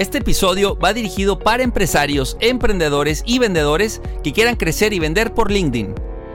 Este episodio va dirigido para empresarios, emprendedores y vendedores que quieran crecer y vender por LinkedIn.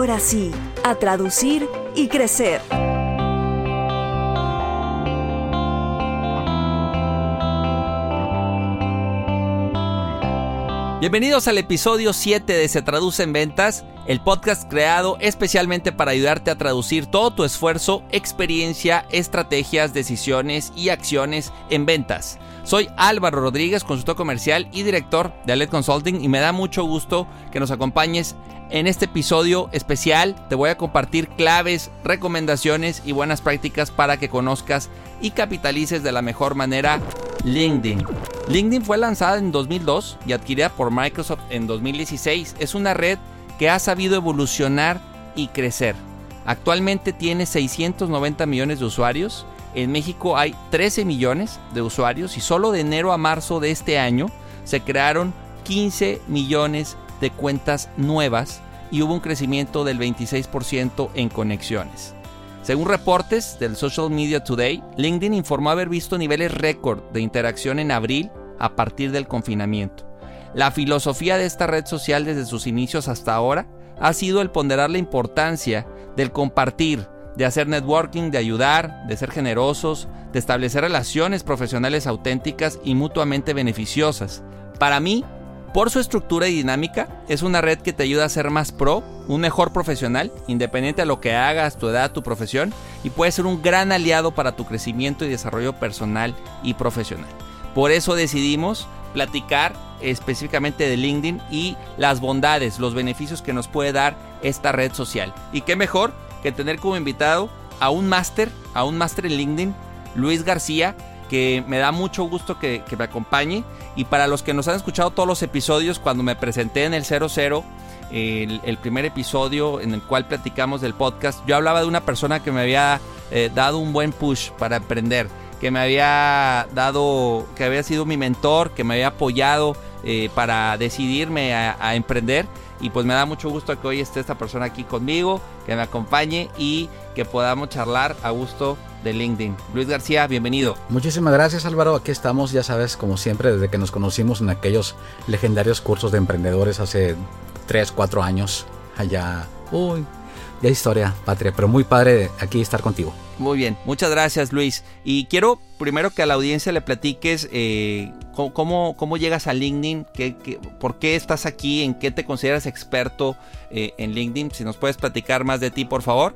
ahora sí, a traducir y crecer. Bienvenidos al episodio 7 de Se Traduce en Ventas, el podcast creado especialmente para ayudarte a traducir todo tu esfuerzo, experiencia, estrategias, decisiones y acciones en ventas. Soy Álvaro Rodríguez, consultor comercial y director de Aled Consulting y me da mucho gusto que nos acompañes en este episodio especial te voy a compartir claves, recomendaciones y buenas prácticas para que conozcas y capitalices de la mejor manera LinkedIn. LinkedIn fue lanzada en 2002 y adquirida por Microsoft en 2016. Es una red que ha sabido evolucionar y crecer. Actualmente tiene 690 millones de usuarios. En México hay 13 millones de usuarios y solo de enero a marzo de este año se crearon 15 millones de cuentas nuevas y hubo un crecimiento del 26% en conexiones. Según reportes del Social Media Today, LinkedIn informó haber visto niveles récord de interacción en abril a partir del confinamiento. La filosofía de esta red social desde sus inicios hasta ahora ha sido el ponderar la importancia del compartir, de hacer networking, de ayudar, de ser generosos, de establecer relaciones profesionales auténticas y mutuamente beneficiosas. Para mí, por su estructura y dinámica, es una red que te ayuda a ser más pro, un mejor profesional, independiente de lo que hagas, tu edad, tu profesión, y puede ser un gran aliado para tu crecimiento y desarrollo personal y profesional. Por eso decidimos platicar específicamente de LinkedIn y las bondades, los beneficios que nos puede dar esta red social. Y qué mejor que tener como invitado a un máster, a un máster en LinkedIn, Luis García, que me da mucho gusto que, me acompañe. Y para los que nos han escuchado todos los episodios, cuando me presenté en el 00, el, el, primer episodio en el cual platicamos del podcast, yo hablaba de una persona que me había eh, dado un buen push para emprender, que me había dado, que había sido mi mentor, que me había apoyado eh, para decidirme a emprender. Y pues me da mucho gusto que hoy esté esta persona aquí conmigo, que me acompañe y que podamos charlar a gusto de LinkedIn. Luis García, bienvenido. Muchísimas gracias Álvaro, aquí estamos, ya sabes, como siempre, desde que nos conocimos en aquellos legendarios cursos de emprendedores hace 3, 4 años, allá, uy, ya historia, patria, pero muy padre aquí estar contigo. Muy bien, muchas gracias Luis. Y quiero primero que a la audiencia le platiques eh, cómo, cómo, llegas a LinkedIn, qué, por qué estás aquí, en qué te consideras experto eh, en LinkedIn. Si nos puedes platicar más de ti, por favor.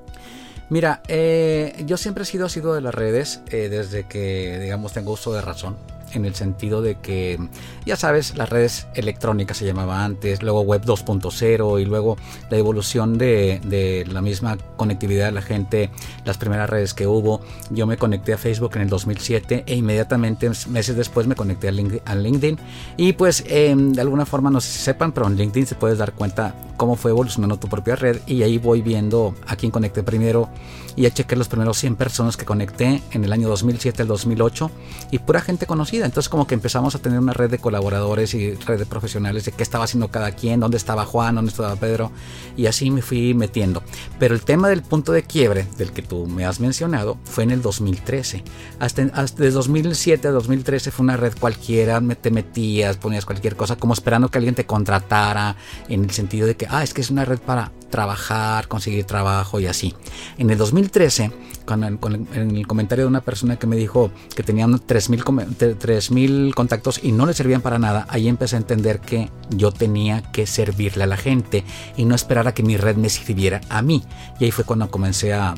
Mira, eh, yo siempre he sido sido de las redes eh, desde que, digamos, tengo uso de razón en el sentido de que, ya sabes, las redes electrónicas se llamaba antes, luego web 2.0 y luego la evolución de, de, la misma conectividad de la gente, las primeras redes que hubo. Yo me conecté a Facebook en el 2007 e inmediatamente, meses después, me conecté a LinkedIn. Y pues, em, de alguna forma, no sé si sepan, pero en LinkedIn se puedes dar cuenta cómo fue evolucionando tu propia red y ahí voy viendo a quién conecté primero y ya chequé los primeros 100 personas que conecté en el año 2007 al 2008 y pura gente conocida. Entonces como que empezamos a tener una red de colaboradores y red de profesionales de qué estaba haciendo cada quien, dónde estaba Juan, dónde estaba Pedro y así me fui metiendo. Pero el tema del punto de quiebre del que tú me has mencionado fue en el 2013. Hasta, hasta de 2007 a 2013 fue una red cualquiera, te metías, ponías cualquier cosa como esperando que alguien te contratara en el sentido de que, ah, es que es una red para trabajar, conseguir trabajo y así. En el 2013, con en el comentario de una persona que me dijo que tenían 3.000 contactos y no le servían para nada, ahí empecé a entender que yo tenía que servirle a la gente y no esperar a que mi red me sirviera a mí. Y ahí fue cuando comencé a,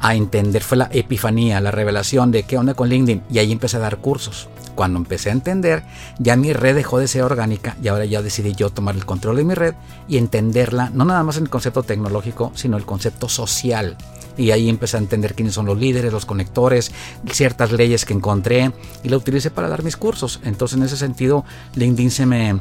a entender, fue la epifanía, la revelación de qué onda con LinkedIn y ahí empecé a dar cursos. Cuando empecé a entender, ya mi red dejó de ser orgánica y ahora ya decidí yo tomar el control de mi red y entenderla, no nada más en el concepto tecnológico, sino el concepto social y ahí empecé a entender quiénes son los líderes, los conectores, ciertas leyes que encontré y la utilicé para dar mis cursos. Entonces en ese sentido LinkedIn se me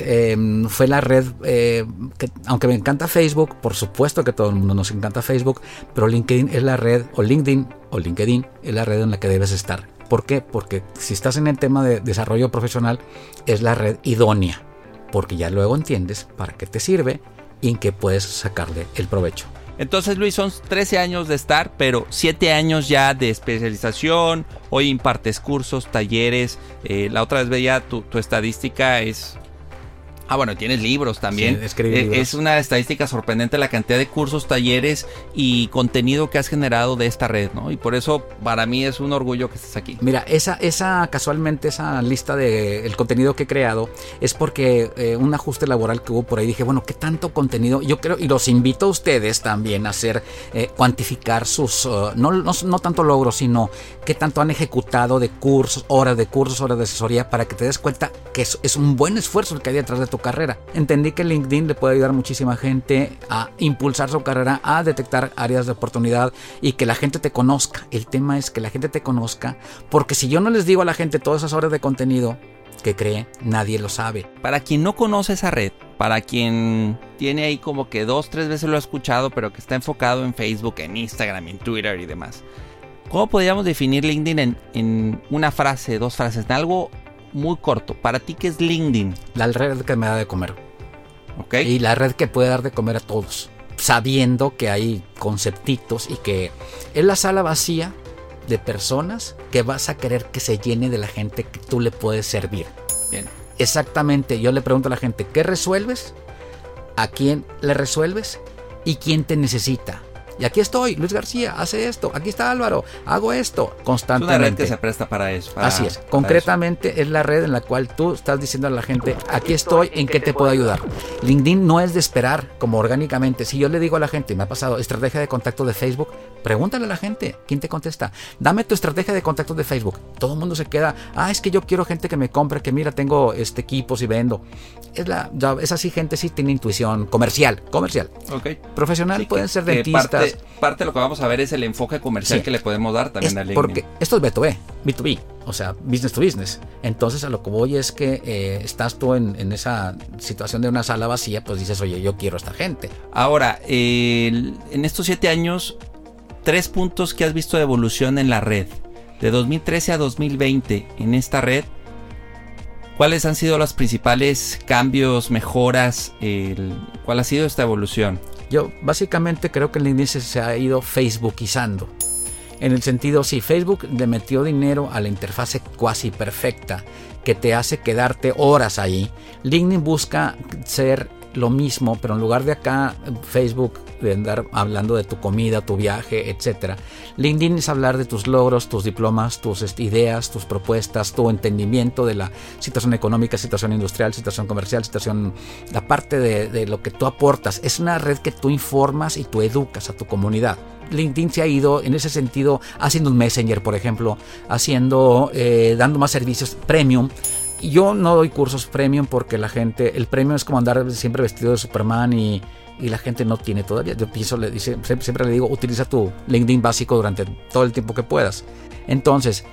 em, fue la red eh, que aunque me encanta Facebook, por supuesto que todo el mundo nos encanta Facebook, pero LinkedIn es la red o LinkedIn o LinkedIn es la red en la que debes estar. ¿Por qué? Porque si estás en el tema de desarrollo profesional es la red idónea, porque ya luego entiendes para qué te sirve y en qué puedes sacarle el provecho. Entonces, Luis, son 13 años de estar, pero 7 años ya de especialización. Hoy impartes cursos, talleres. Eh, la otra vez veía tu, tu estadística, es Ah, bueno, tienes libros también. Eh, es una estadística sorprendente la cantidad de cursos, talleres y contenido que has generado de esta red, ¿no? Y por eso para mí es un orgullo que estés aquí. Mira, esa, esa casualmente, esa lista de el contenido que he creado es porque eh, un ajuste laboral que hubo por ahí dije, bueno, ¿qué tanto contenido? Yo creo, y los invito a ustedes también a hacer, eh, cuantificar sus, uh, no, no, tanto logros, sino qué tanto han ejecutado de cursos, horas de cursos, horas de asesoría, para que te des cuenta que es, es un buen esfuerzo el que hay detrás de tu carrera. Entendí que LinkedIn le puede ayudar muchísima gente a impulsar su carrera, a detectar áreas de oportunidad y que la gente te conozca. El tema es que la gente te conozca, porque si yo no les digo a la gente todas esas horas de contenido que cree, nadie lo sabe. Para quien no conoce esa red, para quien tiene ahí como que dos, tres veces lo ha escuchado, pero que está enfocado en Facebook, en Instagram, en Twitter y demás. ¿Cómo podríamos definir LinkedIn en, en una frase, dos frases, en algo muy corto. ¿Para ti qué es LinkedIn? La red que me da de comer. ¿Ok? Y la red que puede dar de comer a todos. Sabiendo que hay conceptitos y que es la sala vacía de personas que vas a querer que se llene de la gente que tú le puedes servir. Bien. Exactamente, yo le pregunto a la gente, ¿qué resuelves? ¿A quién le resuelves? ¿Y quién te necesita? Y aquí estoy, Luis García, hace esto. Aquí está Álvaro, hago esto constantemente. Es una red que se presta para eso. Así es. Concretamente es la red en la cual tú estás diciendo a la gente, aquí estoy, ¿en qué te puedo ayudar? LinkedIn no es de esperar como orgánicamente. Si yo le digo a la gente, me ha pasado estrategia de contacto de Facebook, pregúntale a la gente, ¿quién te contesta? Dame tu estrategia de contacto de Facebook. Todo el mundo se queda, ah, es que yo quiero gente que me compre, que mira, tengo este equipos y vendo. Es la, es así, gente sí tiene intuición comercial, comercial. Ok. Profesional pueden ser dentistas parte, de lo que vamos a ver es el enfoque comercial que le podemos dar también a LinkedIn. Porque esto es B2B, B2B, o sea, business to business. Entonces a lo que voy es que eh, estás tú en, esa situación de una sala vacía, pues dices, oye, yo quiero a esta gente. Ahora, en estos siete años, tres puntos que has visto de evolución en la red. De 2013 a 2020 en esta red, ¿cuáles han sido los principales cambios, mejoras? ¿Cuál ha sido esta evolución? Yo básicamente creo que índice se ha ido facebookizando. En el sentido, si Facebook le metió dinero a la interfase cuasi perfecta que te hace quedarte horas ahí, LinkedIn busca ser lo mismo, pero en lugar de acá Facebook de andar hablando de tu comida, tu viaje, etc. LinkedIn es hablar de tus logros, tus diplomas, tus ideas, tus propuestas, tu entendimiento de la situación económica, situación industrial, situación comercial, situación, la parte de, lo que tú aportas. Es una red que tú informas y tú educas a tu comunidad. LinkedIn se ha ido en ese sentido haciendo un messenger, por ejemplo, haciendo, eh, dando más servicios premium yo no doy cursos premium porque la gente, el premium es como andar siempre vestido de Superman y, la gente no tiene todavía. Yo pienso, le dice, siempre le digo, utiliza tu LinkedIn básico durante todo el tiempo que puedas. Entonces,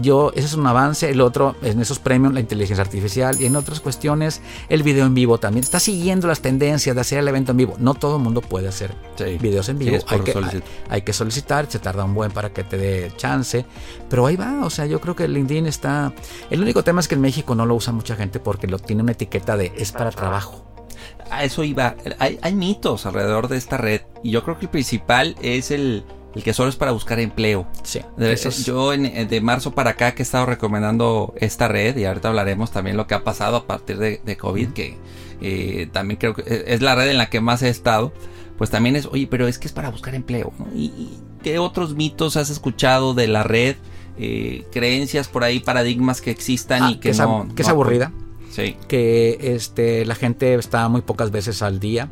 yo, ese es un avance. El otro, en esos premios, la inteligencia artificial y en otras cuestiones, el video en vivo también. Está siguiendo las tendencias de hacer el evento en vivo. No todo el mundo puede hacer videos en vivo. hay, que, hay, que, solicitar, se tarda un buen para que te dé chance. Pero ahí va, o sea, yo creo que LinkedIn está. El único tema es que en México no lo usa mucha gente porque lo tiene una etiqueta de es para trabajo. A eso iba. Hay, hay mitos alrededor de esta red. Y yo creo que el principal es el el que solo es para buscar empleo. Sí. Yo en, de marzo para acá que he estado recomendando esta red y ahorita hablaremos también lo que ha pasado a partir de, COVID, que eh, también creo que es la red en la que más he estado. Pues también es, oye, pero es que es para buscar empleo. ¿Y, qué otros mitos has escuchado de la red? Eh, creencias por ahí, paradigmas que existan ah, y que, no. Que es aburrida. Sí. Que este, la gente está muy pocas veces al día,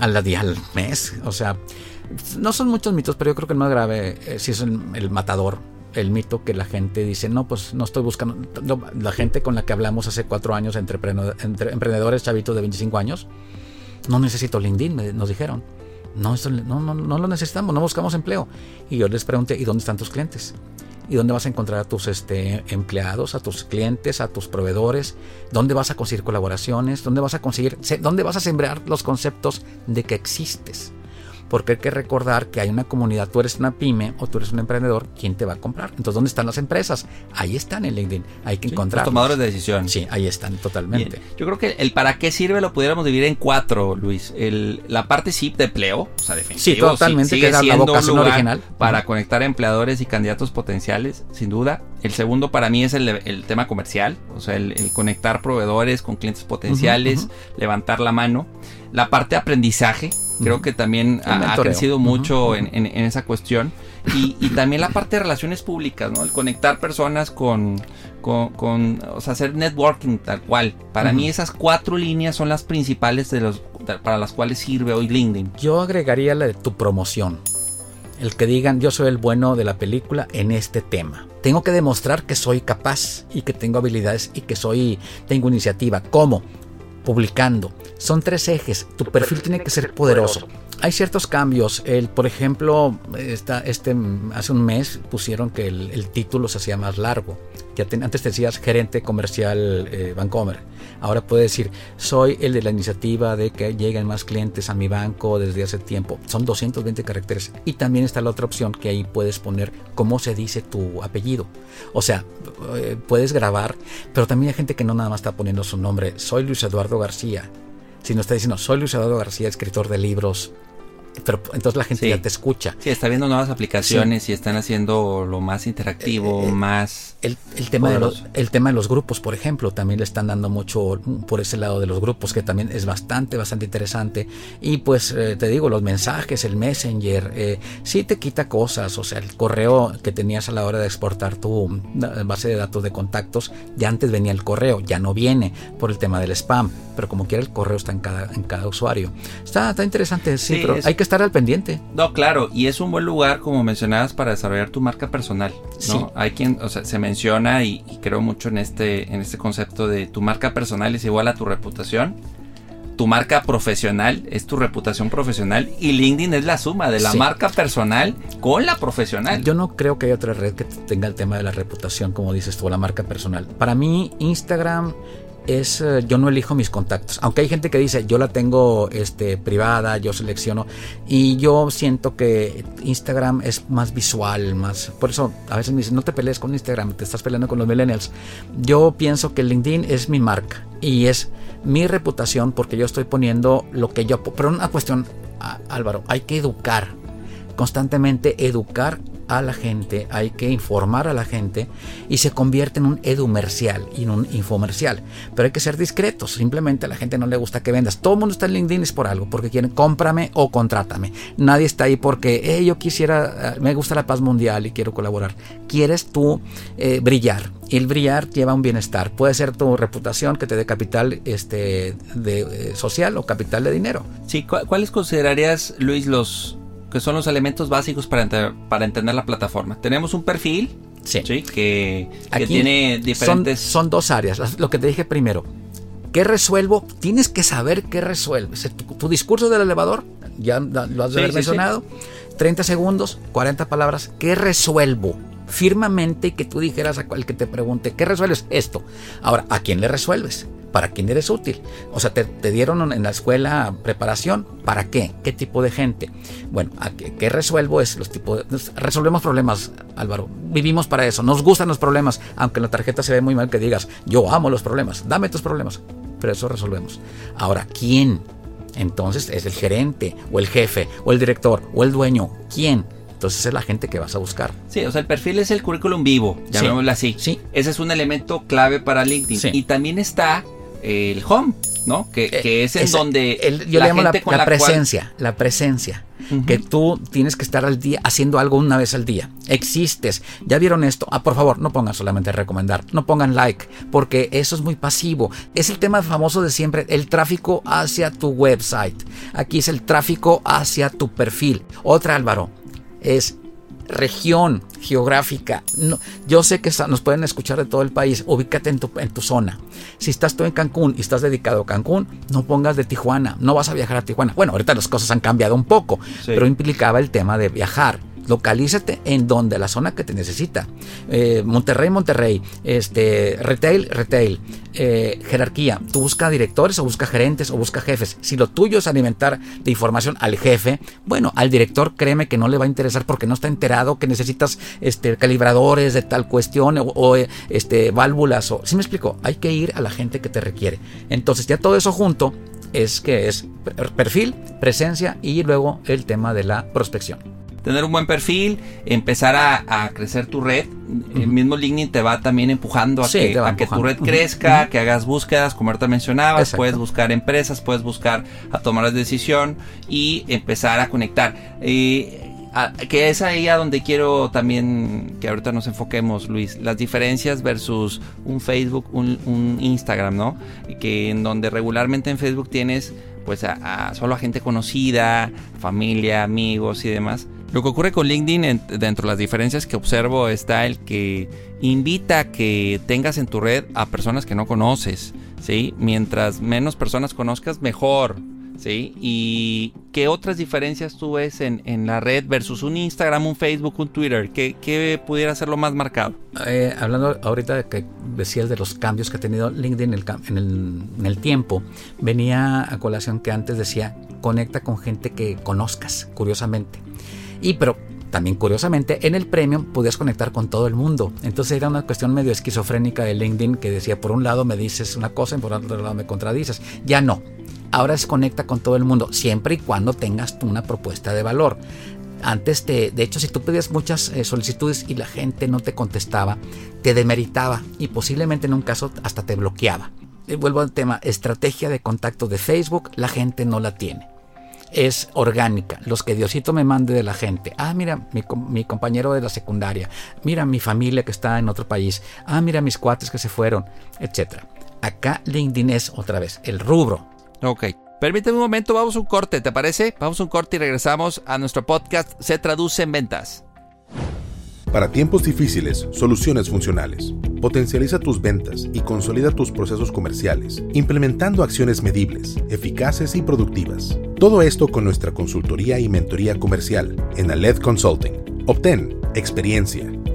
al día, al mes. O sea, no son muchos mitos, pero yo creo que el más grave eh, si es el, matador. El mito que la gente dice, no, pues no estoy buscando. la gente con la que hablamos hace cuatro años, entre, emprendedores chavitos de 25 años, no necesito LinkedIn, nos dijeron. No, no, no, no lo necesitamos, no buscamos empleo. Y yo les pregunté, ¿y dónde están tus clientes? ¿Y dónde vas a encontrar a tus este, empleados, a tus clientes, a tus proveedores? ¿Dónde vas a conseguir colaboraciones? ¿Dónde vas a conseguir, dónde vas a sembrar los conceptos de que existes? Porque hay que recordar que hay una comunidad, tú eres una pyme o tú eres un emprendedor, ¿quién te va a comprar? Entonces, ¿dónde están las empresas? Ahí están en LinkedIn, hay que encontrar. Los tomadores de decisión. Sí, ahí están totalmente. Yo creo que el para qué sirve lo pudiéramos dividir en cuatro, Luis. El, la parte sí de empleo, o sea, definitivamente. Sí, totalmente, que es la vocación original. Para conectar empleadores y candidatos potenciales, sin duda. El segundo para mí es el, tema comercial, o sea, el, conectar proveedores con clientes potenciales, levantar la mano. La parte de aprendizaje, creo que también ha, crecido mucho en, esa cuestión. Y, también la parte de relaciones públicas, ¿no? El conectar personas con, con, o sea, hacer networking tal cual. Para mí esas cuatro líneas son las principales de los, para las cuales sirve hoy LinkedIn. Yo agregaría la de tu promoción. El que digan yo soy el bueno de la película en este tema. Tengo que demostrar que soy capaz y que tengo habilidades y que soy tengo iniciativa. ¿Cómo? publicando. Son tres ejes. Tu perfil tiene que ser poderoso. Hay ciertos cambios. El, por ejemplo, esta, este, hace un mes pusieron que el, título se hacía más largo. Ya antes te decías gerente comercial eh, Bancomer. Ahora puedes decir, soy el de la iniciativa de que lleguen más clientes a mi banco desde hace tiempo. Son 220 caracteres. Y también está la otra opción que ahí puedes poner cómo se dice tu apellido. O sea, eh, puedes grabar, pero también hay gente que no nada más está poniendo su nombre. Soy Luis Eduardo García. Sino está diciendo, soy Luis Eduardo García, escritor de libros, pero entonces la gente ya te escucha. Sí, está viendo nuevas aplicaciones y están haciendo lo más interactivo, eh, eh, más... El, tema de los, el tema de los grupos, por ejemplo, también le están dando mucho por ese lado de los grupos, que también es bastante, bastante interesante. Y pues eh, te digo, los mensajes, el messenger, eh, sí te quita cosas, o sea, el correo que tenías a la hora de exportar tu base de datos de contactos, ya antes venía el correo, ya no viene por el tema del spam, pero como quiera el correo está en cada, en cada usuario. Está, está interesante, sí, pero hay que estar al pendiente. No, claro, y es un buen lugar, como mencionabas, para desarrollar tu marca personal. ¿no? Hay quien, o sea, se menciona y, creo mucho en este, en este concepto de tu marca personal es igual a tu reputación. Tu marca profesional es tu reputación profesional y LinkedIn es la suma de la marca personal con la profesional. Yo no creo que haya otra red que tenga el tema de la reputación, como dices tú, la marca personal. Para mí, Instagram es eh, yo no elijo mis contactos. Aunque hay gente que dice yo la tengo este, privada, yo selecciono. Y yo siento que Instagram es más visual, más. Por eso a veces me dicen no te pelees con Instagram, te estás peleando con los millennials. Yo pienso que LinkedIn es mi marca y es mi reputación porque yo estoy poniendo lo que yo. Pero una cuestión, Álvaro, hay que educar constantemente educar a la gente, hay que informar a la gente y se convierte en un edumercial y en un infomercial. Pero hay que ser discretos, simplemente a la gente no le gusta que vendas. Todo el mundo está en LinkedIn es por algo, porque quieren cómprame o contrátame. Nadie está ahí porque yo quisiera, eh, me gusta la paz mundial y quiero colaborar. Quieres tú eh, brillar y el brillar lleva un bienestar. Puede ser tu reputación que te dé capital este, de, eh, social o capital de dinero. Sí, ¿cuáles considerarías, Luis, los que son los elementos básicos para, para entender la plataforma. Tenemos un perfil, sí. Que, tiene diferentes... Son, dos áreas, lo que te dije primero. ¿Qué resuelvo? Tienes que saber qué resuelves. Tu, discurso del elevador, ya lo has de haber mencionado. 30 segundos, 40 palabras. ¿Qué resuelvo? Firmamente que tú dijeras a cual que te pregunte, ¿qué resuelves? Esto. Ahora, ¿a quién le resuelves? ¿Para quién eres útil? O sea, te, dieron en la escuela preparación. ¿Para qué? ¿Qué tipo de gente? Bueno, qué, resuelvo? Es los tipos resolvemos problemas, Álvaro. Vivimos para eso. Nos gustan los problemas. Aunque en la tarjeta se ve muy mal que digas, yo amo los problemas. Dame tus problemas. Pero eso resolvemos. Ahora, ¿quién? Entonces es el gerente, o el jefe, o el director, o el dueño. ¿Quién? Entonces es la gente que vas a buscar. Sí, o sea, el perfil es el currículum vivo, llamémoslo así. Sí. Ese es un elemento clave para LinkedIn. Y también está el home, ¿no? Que, eh, es en donde yo le llamo la, presencia, la presencia. Que tú tienes que estar al día haciendo algo una vez al día. Existes. ¿Ya vieron esto? Ah, por favor, no pongan solamente recomendar. No pongan like. Porque eso es muy pasivo. Es el tema famoso de siempre. El tráfico hacia tu website. Aquí es el tráfico hacia tu perfil. Otra, Álvaro. Es región geográfica. No, yo sé que nos pueden escuchar de todo el país. Ubícate en tu, en tu zona. Si estás tú en Cancún y estás dedicado a Cancún, no pongas de Tijuana. No vas a viajar a Tijuana. Bueno, ahorita las cosas han cambiado un poco, pero implicaba el tema de viajar localízate en donde la zona que te necesita. Eh, Monterrey, Monterrey, este, retail, retail, eh, jerarquía. Tú busca directores o busca gerentes o busca jefes. Si lo tuyo es alimentar de información al jefe, bueno, al director créeme que no le va a interesar porque no está enterado que necesitas este, calibradores de tal cuestión o, este, válvulas. O, ¿Sí me explico? Hay que ir a la gente que te requiere. Entonces ya todo eso junto es que es perfil, presencia y luego el tema de la prospección tener un buen perfil, empezar a, crecer tu red. El mismo LinkedIn te va también empujando a, que, tu red crezca, que hagas búsquedas, como ahorita mencionabas, puedes buscar empresas, puedes buscar a tomar la decisión y empezar a conectar. que es ahí a donde quiero también que ahorita nos enfoquemos, Luis, las diferencias versus un Facebook, un, Instagram, ¿no? Que en donde regularmente en Facebook tienes pues a, solo a gente conocida, familia, amigos y demás. Lo que ocurre con LinkedIn, dentro de las diferencias que observo, está el que invita a que tengas en tu red a personas que no conoces, ¿sí? Mientras menos personas conozcas, mejor, ¿sí? ¿Y qué otras diferencias tú ves en, la red versus un Instagram, un Facebook, un Twitter? ¿Qué, pudiera ser lo más marcado? Eh, hablando ahorita de que decías de los cambios que ha tenido LinkedIn en el, en el tiempo, venía a colación que antes decía, conecta con gente que conozcas, curiosamente. Y pero también curiosamente en el premium podías conectar con todo el mundo. Entonces era una cuestión medio esquizofrénica de LinkedIn que decía por un lado me dices una cosa y por otro lado me contradices. Ya no. Ahora es conecta con todo el mundo siempre y cuando tengas una propuesta de valor. Antes te, de hecho, si tú pedías muchas eh, solicitudes y la gente no te contestaba, te demeritaba y posiblemente en un caso hasta te bloqueaba. Vuelvo al tema, estrategia de contacto de Facebook, la gente no la tiene es orgánica, los que Diosito me mande de la gente. Ah, mira, mi, compañero de la secundaria, mira mi familia que está en otro país, ah, mira mis cuates que se fueron, etc. Acá LinkedIn es otra vez el rubro. Ok. Permíteme un momento, vamos a un corte, ¿te parece? Vamos a un corte y regresamos a nuestro podcast Se Traduce en Ventas. Para tiempos difíciles, soluciones funcionales. Potencializa tus ventas y consolida tus procesos comerciales, implementando acciones medibles, eficaces y productivas. Todo esto con nuestra consultoría y mentoría comercial en Aled Consulting. Obtén experiencia,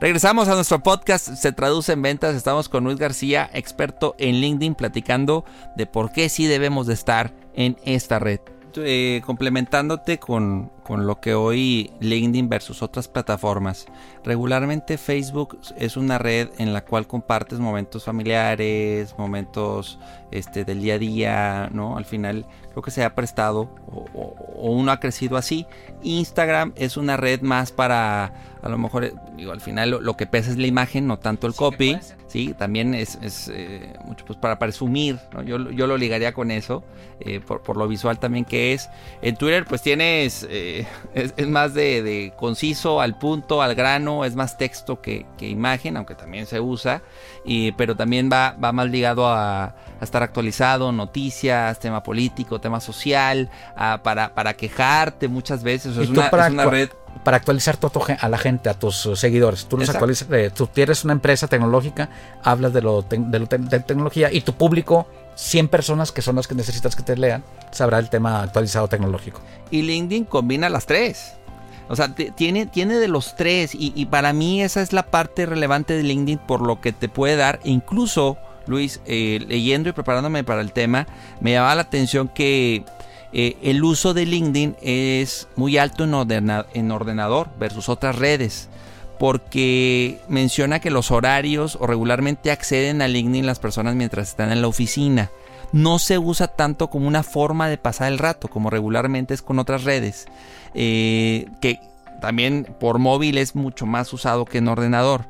Regresamos a nuestro podcast, se traduce en ventas. Estamos con Luis García, experto en LinkedIn, platicando de por qué sí debemos de estar en esta red. Eh, complementándote con, con, lo que hoy LinkedIn versus otras plataformas. Regularmente Facebook es una red en la cual compartes momentos familiares, momentos este, del día a día, ¿no? Al final creo que se ha prestado o uno ha crecido así. Instagram es una red más para a lo mejor, eh, digo, al final lo, que pesa es la imagen, no tanto el copy. Sí, también es, eh, mucho pues para presumir, ¿no? yo, yo lo ligaría con eso, eh, por, lo visual también que es. En Twitter pues tienes, es, más de, conciso, al punto, al grano, es más texto que, imagen, aunque también se usa, y, pero también va, va más ligado a, estar actualizado, noticias, tema político, tema social, para, para quejarte muchas veces. es, una, es una red para actualizar a la gente, a tus seguidores. Tú los actualizas, eh, tú tienes una empresa tecnológica, hablas de lo, de, tecnología y tu público, 100 personas que son las que necesitas que te lean, sabrá el tema actualizado tecnológico. Y LinkedIn combina las tres. O sea, tiene, tiene de los tres y, para mí esa es la parte relevante de LinkedIn por lo que te puede dar. Incluso, Luis, eh, leyendo y preparándome para el tema, me llamaba la atención que eh, el uso de LinkedIn es muy alto en, ordenador versus otras redes. Porque menciona que los horarios o regularmente acceden a LinkedIn las personas mientras están en la oficina. No se usa tanto como una forma de pasar el rato, como regularmente es con otras redes, eh, que también por móvil es mucho más usado que en ordenador.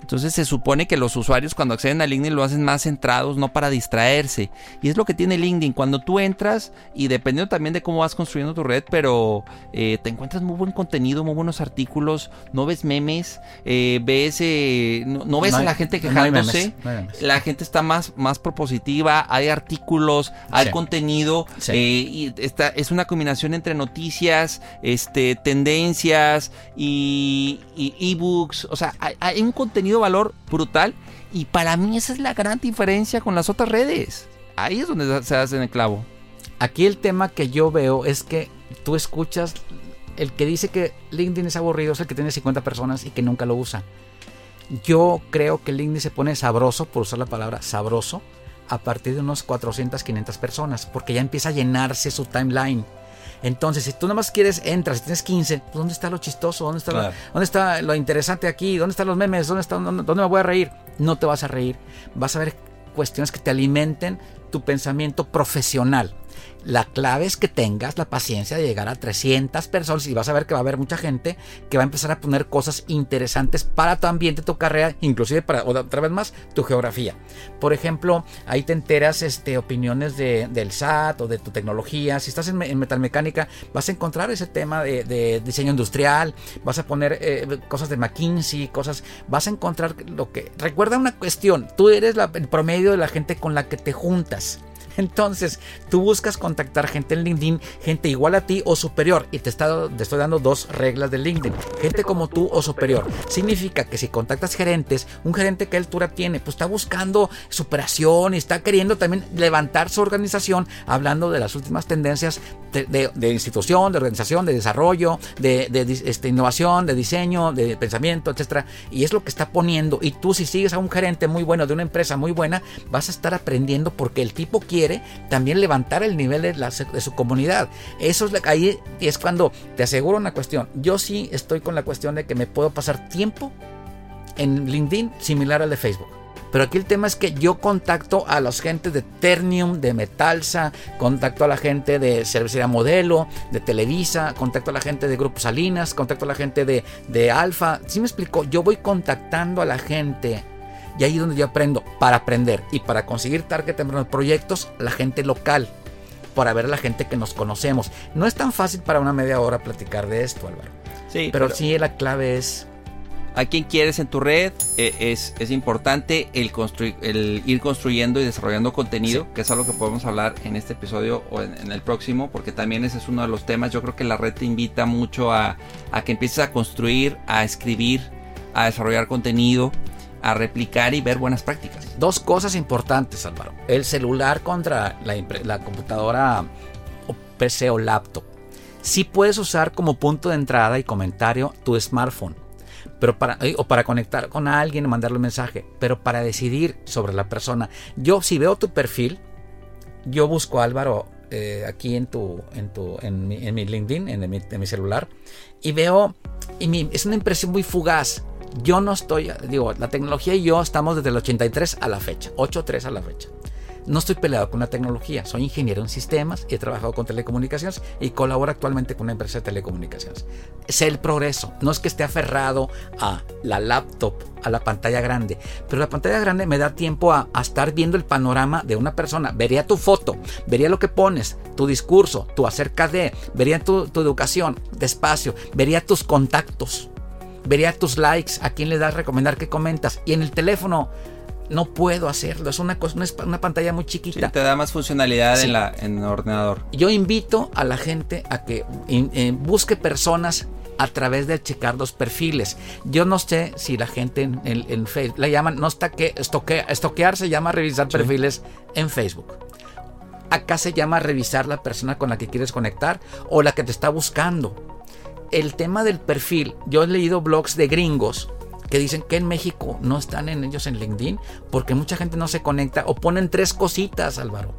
Entonces se supone que los usuarios cuando acceden a LinkedIn lo hacen más centrados, no para distraerse. Y es lo que tiene LinkedIn. Cuando tú entras, y dependiendo también de cómo vas construyendo tu red, pero eh, te encuentras muy buen contenido, muy buenos artículos, no ves memes, eh, ves, eh, no, ves a la gente quejándose. la gente está más, más propositiva, hay artículos, hay contenido. y esta, es una combinación entre noticias, este, tendencias y ebooks. o sea, hay un contenido valor brutal y para mí esa es la gran diferencia con las otras redes. Ahí es donde se hace el clavo. Aquí el tema que yo veo es que tú escuchas el que dice que LinkedIn es aburrido es el que tiene 50 personas y que nunca lo usa. Yo creo que LinkedIn se pone sabroso, por usar la palabra sabroso, a partir de unos 400, 500 personas, porque ya empieza a llenarse su timeline. Entonces, si tú nada más quieres, entras, si tienes 15, pues, ¿dónde está lo chistoso? ¿Dónde está, lo, ¿dónde está lo interesante aquí? ¿Dónde están los memes? ¿Dónde, está, dónde me voy a reír? No te vas a reír. Vas a ver cuestiones que te alimenten tu pensamiento profesional. La clave es que tengas la paciencia de llegar a 300 personas y vas a ver que va a haber mucha gente que va a empezar a poner cosas interesantes para tu ambiente, tu carrera, inclusive para otra vez más tu geografía. Por ejemplo, ahí te enteras este, opiniones del SAT o de tu tecnología. Si estás en, metalmecánica, vas a encontrar ese tema de, diseño industrial, vas a poner eh, cosas de McKinsey, cosas, vas a encontrar lo que... Recuerda una cuestión, tú eres el promedio de la gente con la que te juntas. Entonces, tú buscas contactar gente en LinkedIn, gente igual a ti o superior. Y te, te estoy dando dos reglas de LinkedIn. Gente como tú o superior. Significa que si contactas gerentes, un gerente que altura tiene, pues está buscando superación y está queriendo también levantar su organización, hablando de las últimas tendencias de, institución, de organización, de desarrollo, de, este, innovación, de diseño, de pensamiento, etcétera. Y es lo que está poniendo. Y tú, si sigues a un gerente muy bueno de una empresa muy buena, vas a estar aprendiendo porque el tipo quiere también levantar el nivel de, de su comunidad. Eso es ahí es cuando te aseguro una cuestión. Yo sí estoy con la cuestión de que me puedo pasar tiempo en LinkedIn similar al de Facebook. Pero aquí el tema es que yo contacto a los gente de Ternium, de Metalsa, contacto a la gente de Cervecería Modelo, de Televisa, contacto a la gente de Grupo Salinas, contacto a la gente de, de Alfa. Si me explico, yo voy contactando a la gente y ahí es donde yo aprendo para aprender y para conseguir target en los proyectos, la gente local, para ver a la gente que nos conocemos. No es tan fácil para una media hora platicar de esto, Álvaro. Sí, pero, sí la clave es a quien quieres en tu red. Eh, es, es, importante el, el, ir construyendo y desarrollando contenido, que es algo que podemos hablar en este episodio o en, el próximo, porque también ese es uno de los temas. Yo creo que la red te invita mucho a, a que empieces a construir, a escribir, a desarrollar contenido a replicar y ver buenas prácticas. Dos cosas importantes, Álvaro. El celular contra la, computadora o PC o laptop. Sí puedes usar como punto de entrada y comentario tu smartphone. Pero para, eh, o para conectar con alguien, mandarle un mensaje, pero para decidir sobre la persona. Yo, si veo tu perfil, yo busco a Álvaro eh, aquí en tu, en tu, en mi, LinkedIn, en mi, en mi, celular, y veo, y es una impresión muy fugaz yo no estoy, digo, la tecnología y yo estamos desde el 83 a la fecha, 83 a la fecha. No estoy peleado con la tecnología, soy ingeniero en sistemas, he trabajado con telecomunicaciones y colaboro actualmente con una empresa de telecomunicaciones. Es el progreso, no es que esté aferrado a la laptop, a la pantalla grande, pero la pantalla grande me da tiempo a, estar viendo el panorama de una persona. Vería tu foto, vería lo que pones, tu discurso, tu acerca de, vería tu, tu educación, despacio, vería tus contactos vería tus likes, a quién le das recomendar, qué comentas. Y en el teléfono no puedo hacerlo, es una, cosa, una, pantalla muy chiquita. te da más funcionalidad en, la, en el ordenador. Yo invito a la gente a que eh, busque personas a través de checar los perfiles. Yo no sé si la gente en, Facebook la llaman, no está que estoquear se llama revisar perfiles en Facebook. Acá se llama revisar la persona con la que quieres conectar o la que te está buscando el tema del perfil, yo he leído blogs de gringos que dicen que en México no están en ellos en LinkedIn porque mucha gente no se conecta o ponen tres cositas, Álvaro.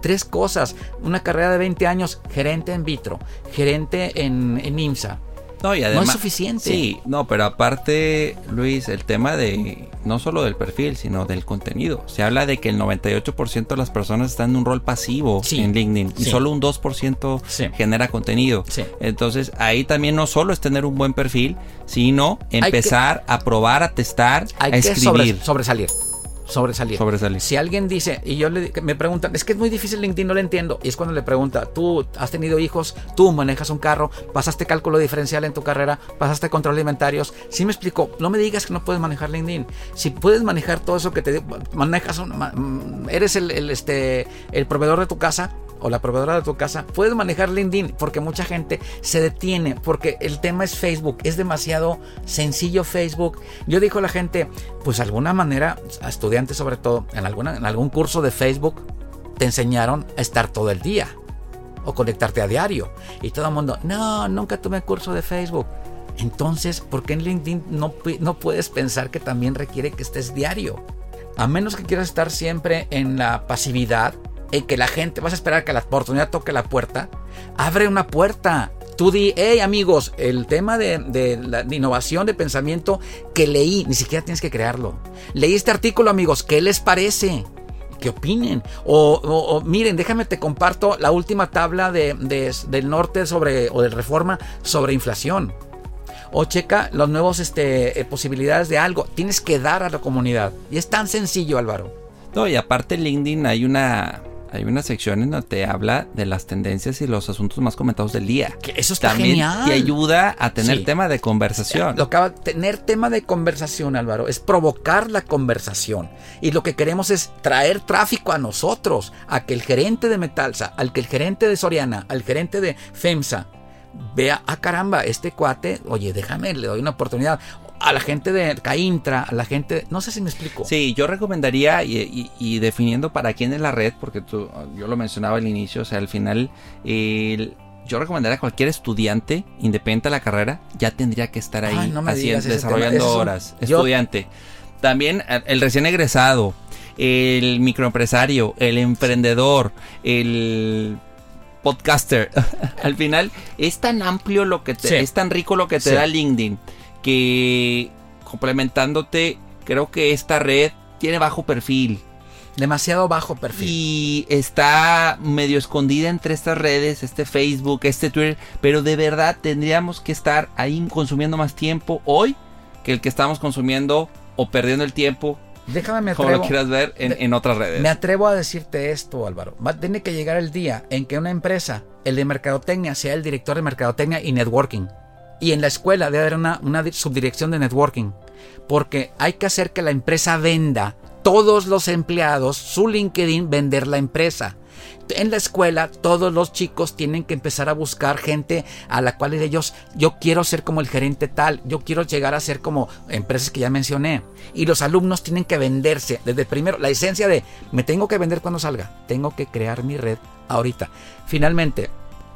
Tres cosas. Una carrera de 20 años, gerente en vitro, gerente en, en IMSA, No, y además, no es suficiente. Sí, no, pero aparte, Luis, el tema de no solo del perfil, sino del contenido. Se habla de que el 98% de las personas están en un rol pasivo Sí. en LinkedIn y solo un 2% Sí. genera contenido. Entonces, ahí también no solo es tener un buen perfil, sino que- empezar a probar, a testar, Hay a que escribir. sobre- sobresalir. Sobresalir. Sobresalir. Si alguien dice, y yo le me preguntan, es que es muy difícil LinkedIn, no lo entiendo. Y es cuando le pregunta, tú has tenido hijos, tú manejas un carro, pasaste cálculo diferencial en tu carrera, pasaste control de inventarios. Si me explico, no me digas que no puedes manejar LinkedIn. Si puedes manejar todo eso que te manejas, un- mm, eres el, el, este, el proveedor de tu casa, o la proveedora de tu casa, puedes manejar LinkedIn porque mucha gente se detiene porque el tema es Facebook, es demasiado sencillo Facebook. Yo digo a la gente, pues de alguna manera, a estudiantes sobre todo, en, algún curso de Facebook, te enseñaron a estar todo el día o conectarte a diario. Y todo el mundo, no, nunca tomé curso de Facebook. Entonces, ¿por qué en LinkedIn no, no puedes pensar que también requiere que estés diario? A menos que quieras estar siempre en la pasividad, en que la gente, vas a esperar que la oportunidad toque la puerta, abre una puerta. Tú di, hey amigos, el tema de, de la innovación de pensamiento que leí, ni siquiera tienes que crearlo. Leí este artículo amigos, ¿qué les parece? ¿Qué opinen? O, miren, déjame te comparto la última tabla de, de- del norte sobre, o de reforma sobre inflación. O checa los nuevos este, eh, posibilidades de algo. Tienes que dar a la comunidad. Y es tan sencillo, Álvaro. No, y aparte LinkedIn hay una hay una sección en donde te habla de las tendencias y los asuntos más comentados del día. Que eso está También genial. te ayuda a tener Sí. tema de conversación. Lo tener tema de conversación, Álvaro, es provocar la conversación. Y lo que queremos es traer tráfico a nosotros, a que el gerente de Metalsa, al que el gerente de Soriana, al gerente de FEMSA, vea, ah caramba, este cuate, oye, déjame, le doy una oportunidad. A la gente de Caintra, a la gente, no sé si me explico. Sí, yo recomendaría y, y- y definiendo para quién es la red, porque tú, yo lo mencionaba al inicio, o sea, al final, el- yo recomendaría a cualquier estudiante, independiente de la carrera, ya tendría que estar ahí Ay, no me haciendo, desarrollando Eso es un- horas. yo- Estudiante. También eh, el recién egresado, el microempresario, el emprendedor, el podcaster. al final es tan amplio lo que te, Sí. es tan rico lo que te Sí. da LinkedIn que complementándote, creo que esta red tiene bajo perfil Demasiado bajo perfil. y está medio escondida entre estas redes, este Facebook, este Twitter, pero de verdad tendríamos que estar ahí consumiendo más tiempo hoy que el que estamos consumiendo o perdiendo el tiempo, Déjame me como lo atrevo. quieras ver, en, en otras redes. Me atrevo a decirte esto, Álvaro. Va, tiene que llegar el día en que una empresa, el de mercadotecnia, sea el director de mercadotecnia y networking. Y en la escuela debe haber una, una di- subdirección de networking. Porque hay que hacer que la empresa venda. Todos los empleados, su LinkedIn, vender la empresa. En la escuela, todos los chicos tienen que empezar a buscar gente a la cual ellos, yo quiero ser como el gerente tal, yo quiero llegar a ser como empresas que ya mencioné. Y los alumnos tienen que venderse desde primero, la esencia de me tengo que vender cuando salga, tengo que crear mi red ahorita. Finalmente,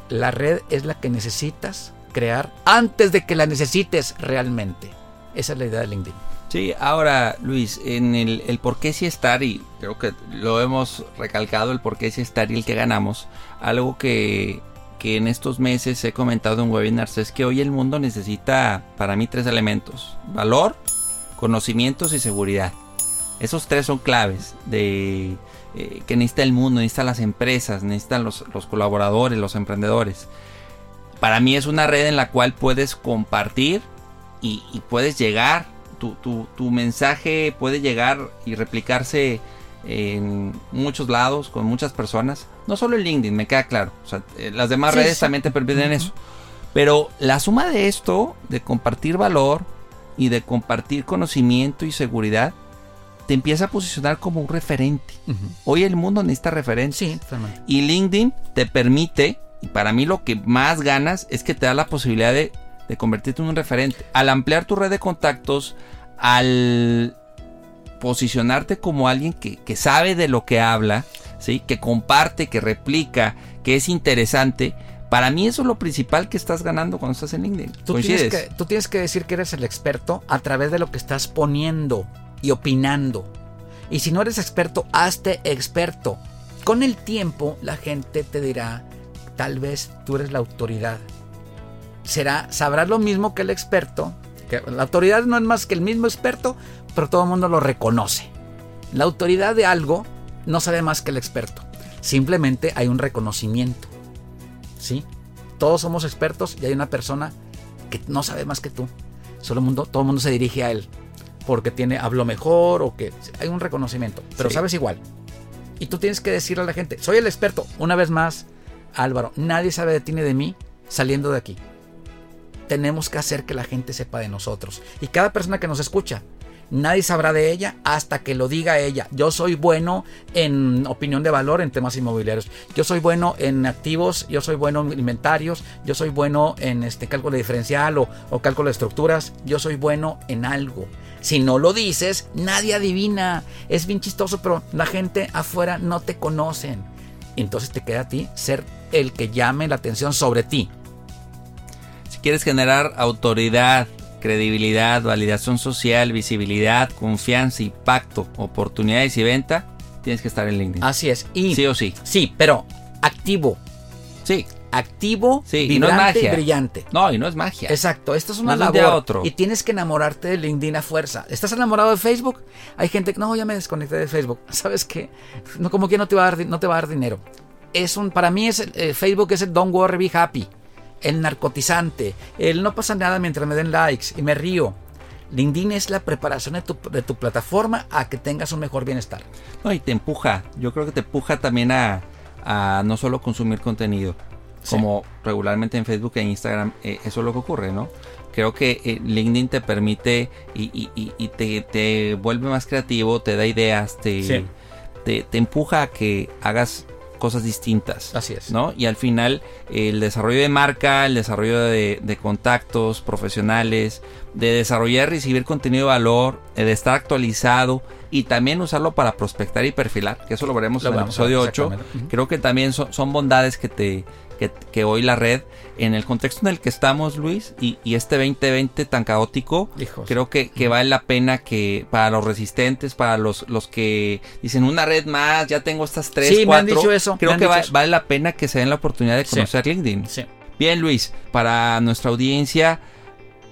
la red es la que necesitas crear antes de que la necesites realmente. Esa es la idea de LinkedIn. Sí, ahora Luis, en el, el por qué sí estar, y creo que lo hemos recalcado, el por qué sí estar y el que ganamos, algo que, que en estos meses he comentado en webinars es que hoy el mundo necesita para mí tres elementos, valor, conocimientos y seguridad. Esos tres son claves de eh, que necesita el mundo, necesita las empresas, necesitan los, los colaboradores, los emprendedores. Para mí es una red en la cual puedes compartir y puedes llegar, tu, tu- tu mensaje puede llegar y replicarse en muchos lados, con muchas personas. No solo en LinkedIn, me queda claro. O sea, eh, las demás Sí, redes sí. también te permiten eso. Pero la suma de esto, de compartir valor y de compartir conocimiento y seguridad, te empieza a posicionar como un referente. Hoy el mundo necesita referentes. Sí. Y LinkedIn te permite, y para mí lo que más ganas es que te da la posibilidad de, de convertirte en un referente. Al ampliar tu red de contactos, al posicionarte como alguien que, que sabe de lo que habla, ¿sí? que comparte, que replica, que es interesante. Para mí eso es lo principal que estás ganando cuando estás en LinkedIn. Tú tienes, que, tú tienes que decir que eres el experto a través de lo que estás poniendo y opinando. Y si no eres experto, hazte experto. Con el tiempo la gente te dirá, tal vez tú eres la autoridad. Será, sabrá lo mismo que el experto. Que la autoridad no es más que el mismo experto, pero todo el mundo lo reconoce. La autoridad de algo no sabe más que el experto. Simplemente hay un reconocimiento. ¿Sí? Todos somos expertos y hay una persona que no sabe más que tú. Solo mundo, todo el mundo se dirige a él. Porque tiene, hablo mejor o que hay un reconocimiento. Pero Sí. sabes igual. Y tú tienes que decirle a la gente, soy el experto. Una vez más, Álvaro, nadie sabe de ti ni de mí saliendo de aquí. Tenemos que hacer que la gente sepa de nosotros. Y cada persona que nos escucha, nadie sabrá de ella hasta que lo diga ella. Yo soy bueno en opinión de valor en temas inmobiliarios. Yo soy bueno en activos, yo soy bueno en inventarios, yo soy bueno en este cálculo diferencial o, o cálculo de estructuras. Yo soy bueno en algo. Si no lo dices, nadie adivina. Es bien chistoso, pero la gente afuera no te conocen. Entonces te queda a ti ser el que llame la atención sobre ti. Quieres generar autoridad, credibilidad, validación social, visibilidad, confianza, impacto, oportunidades y venta, tienes que estar en LinkedIn. Así es. Y Sí o sí. sí, pero activo. Sí. Activo, Sí, y no es y magia. brillante. No, y no es magia. Exacto, esto es una No labor otro. y tienes que enamorarte de LinkedIn a fuerza. ¿Estás enamorado de Facebook? Hay gente que no, ya me desconecté de Facebook. ¿Sabes qué? No como que no te va a dar, no te va a dar dinero. Es un para mí es eh, Facebook es el don't worry be happy, el narcotizante, el no pasa nada mientras me den likes y me río. LinkedIn es la preparación de tu, de tu plataforma a que tengas un mejor bienestar. No, y te empuja. Yo creo que te empuja también a, a no solo consumir contenido, Sí. como regularmente en Facebook e Instagram, eh, eso es lo que ocurre, ¿no? Creo que eh, LinkedIn te permite y, y- y- y te, te vuelve más creativo, te da ideas, te, Sí. te, te empuja a que hagas cosas distintas. Así es. ¿no? Y al final el desarrollo de marca, el desarrollo de, de contactos profesionales, de desarrollar y recibir contenido de valor, eh, de estar actualizado y también usarlo para prospectar y perfilar, que eso lo veremos Lo en el episodio 8. exactamente. Ujú. Creo que también son, son bondades que te que, que hoy la red en el contexto en el que estamos Luis y, y este 2020 tan caótico Hijos. creo que, que vale la pena que para los resistentes para los, los que dicen una red más ya tengo estas tres Sí, me han cuatro", dicho eso, creo que dicho va- eso. vale la pena que se den la oportunidad de Sí. conocer LinkedIn Sí. bien Luis para nuestra audiencia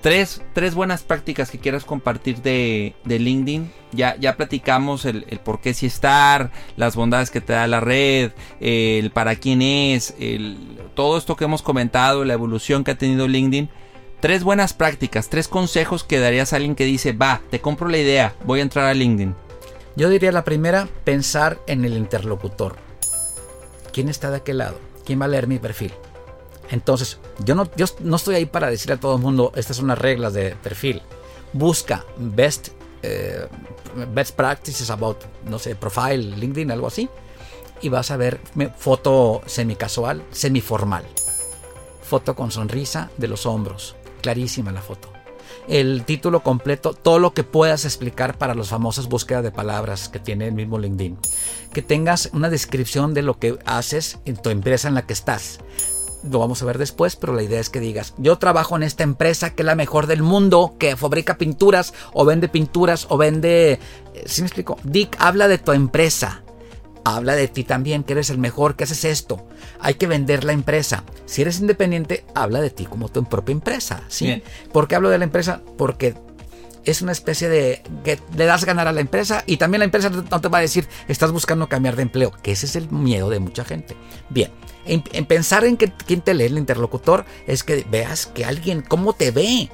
tres, tres buenas prácticas que quieras compartir de, de LinkedIn. Ya, ya platicamos el, el por qué sí estar, las bondades que te da la red, el para quién es, el, todo esto que hemos comentado, la evolución que ha tenido LinkedIn. Tres buenas prácticas, tres consejos que darías a alguien que dice, va, te compro la idea, voy a entrar a LinkedIn. Yo diría la primera, pensar en el interlocutor. ¿Quién está de aquel lado? ¿Quién va a leer mi perfil? Entonces, yo no, yo no estoy ahí para decirle a todo el mundo, estas son las reglas de perfil. Busca best, eh, best practices about, no sé, profile, LinkedIn, algo así. Y vas a ver foto semicasual, semiformal. Foto con sonrisa de los hombros. Clarísima la foto el título completo, todo lo que puedas explicar para las famosas búsquedas de palabras que tiene el mismo LinkedIn. Que tengas una descripción de lo que haces en tu empresa en la que estás. Lo vamos a ver después, pero la idea es que digas, yo trabajo en esta empresa que es la mejor del mundo, que fabrica pinturas o vende pinturas o vende... ¿Sí me explico? Dick, habla de tu empresa. Habla de ti también, que eres el mejor, que haces esto. Hay que vender la empresa. Si eres independiente, habla de ti como tu propia empresa. ¿sí? Bien. ¿Por qué hablo de la empresa? Porque es una especie de que le das ganar a la empresa y también la empresa no te va a decir estás buscando cambiar de empleo, que ese es el miedo de mucha gente. Bien, en, en pensar en quién te lee el interlocutor es que veas que alguien, cómo te ve.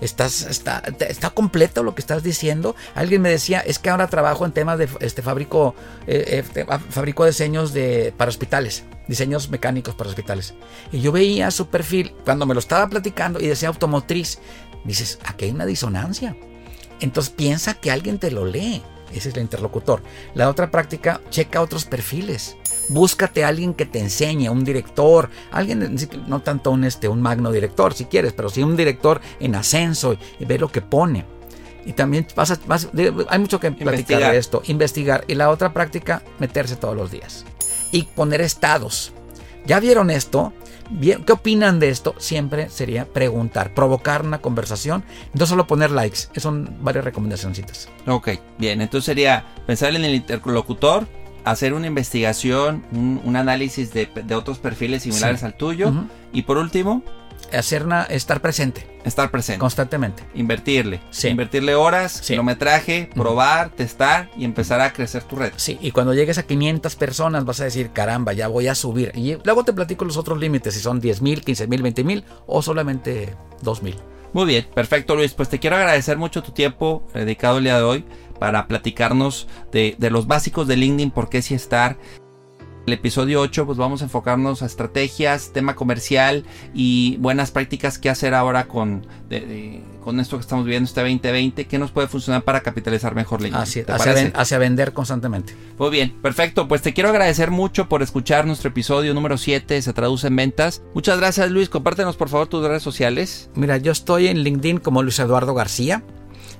Estás, está, está completo lo que estás diciendo. Alguien me decía, es que ahora trabajo en temas de este fabrico, eh, eh, fabrico diseños de, para hospitales, diseños mecánicos para hospitales. Y yo veía su perfil cuando me lo estaba platicando y decía automotriz. Dices, aquí hay una disonancia. Entonces piensa que alguien te lo lee. Ese es el interlocutor. La otra práctica, checa otros perfiles. Búscate a alguien que te enseñe, un director, alguien, no tanto un, este, un magno director si quieres, pero sí un director en ascenso y, y ve lo que pone. Y también vas a- vas- de- hay mucho que platicar Investigar. de esto, investigar. Y la otra práctica, meterse todos los días. Y poner estados. ¿Ya vieron esto? Bien, ¿Qué opinan de esto? Siempre sería preguntar, provocar una conversación, no solo poner likes. Son varias recomendacioncitas. Ok, bien, entonces sería pensar en el interlocutor, hacer una investigación, un, un análisis de, de otros perfiles similares Sí. al tuyo y por último, hacer una, estar presente. Estar presente. Constantemente. Invertirle. Sí. Invertirle horas, Sí. kilometraje, probar, testar y empezar a crecer tu red. Sí, y cuando llegues a 500 personas vas a decir, caramba, ya voy a subir. Y luego te platico los otros límites, si son 10 mil, 15 mil, 20 mil o solamente 2 mil. Muy bien, perfecto Luis. Pues te quiero agradecer mucho tu tiempo dedicado el día de hoy para platicarnos de, de los básicos de LinkedIn, por qué sí estar. El episodio 8 pues vamos a enfocarnos a estrategias, tema comercial y buenas prácticas que hacer ahora con, de- de- con esto que estamos viviendo este 2020, que nos puede funcionar para capitalizar mejor. Así, ¿Te hacia, parece? ven- hacia vender constantemente. Muy bien, perfecto. Pues te quiero agradecer mucho por escuchar nuestro episodio número 7, se traduce en ventas. Muchas gracias Luis, compártenos por favor tus redes sociales. Mira, yo estoy en LinkedIn como Luis Eduardo García,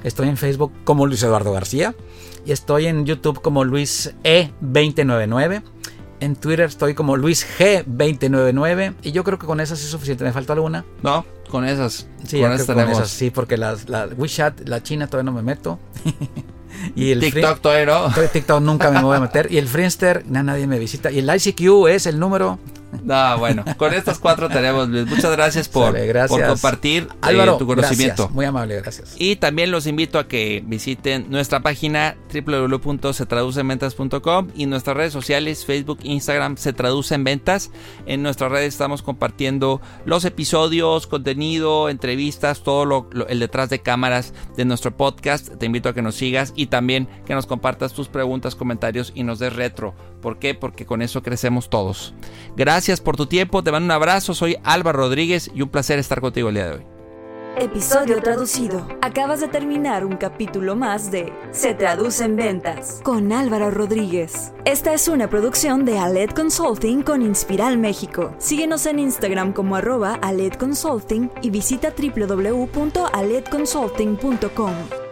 estoy en Facebook como Luis Eduardo García y estoy en YouTube como Luis E299. En Twitter estoy como Luis G299 y yo creo que con esas es suficiente. ¿Me faltó alguna? ¿No? Con esas. Sí, con esas con esas, sí, porque las- la, WeChat, la China todavía no me meto. y el TikTok todavía no. TikTok nunca me voy a meter. Y el Friendster, na- nadie me visita. Y el ICQ es el número. No, bueno, con estas cuatro tenemos, Luis. Muchas gracias por, Sale, gracias. por compartir eh, tu conocimiento. gracias, muy amable, gracias. Y también los invito a que visiten nuestra página www.setraducenventas.com y nuestras redes sociales, Facebook, Instagram, se traduce en ventas. En nuestras redes estamos compartiendo los episodios, contenido, entrevistas, todo lo, lo- el detrás de cámaras de nuestro podcast. Te invito a que nos sigas y también que nos compartas tus preguntas, comentarios y nos des retro. ¿Por qué? Porque con eso crecemos todos. Gracias por tu tiempo, te mando un abrazo, soy Álvaro Rodríguez y un placer estar contigo el día de hoy. Episodio traducido. Acabas de terminar un capítulo más de Se traduce en ventas con Álvaro Rodríguez. Esta es una producción de Aled Consulting con Inspiral México. Síguenos en Instagram como arroba Aled Consulting y visita www.aledconsulting.com.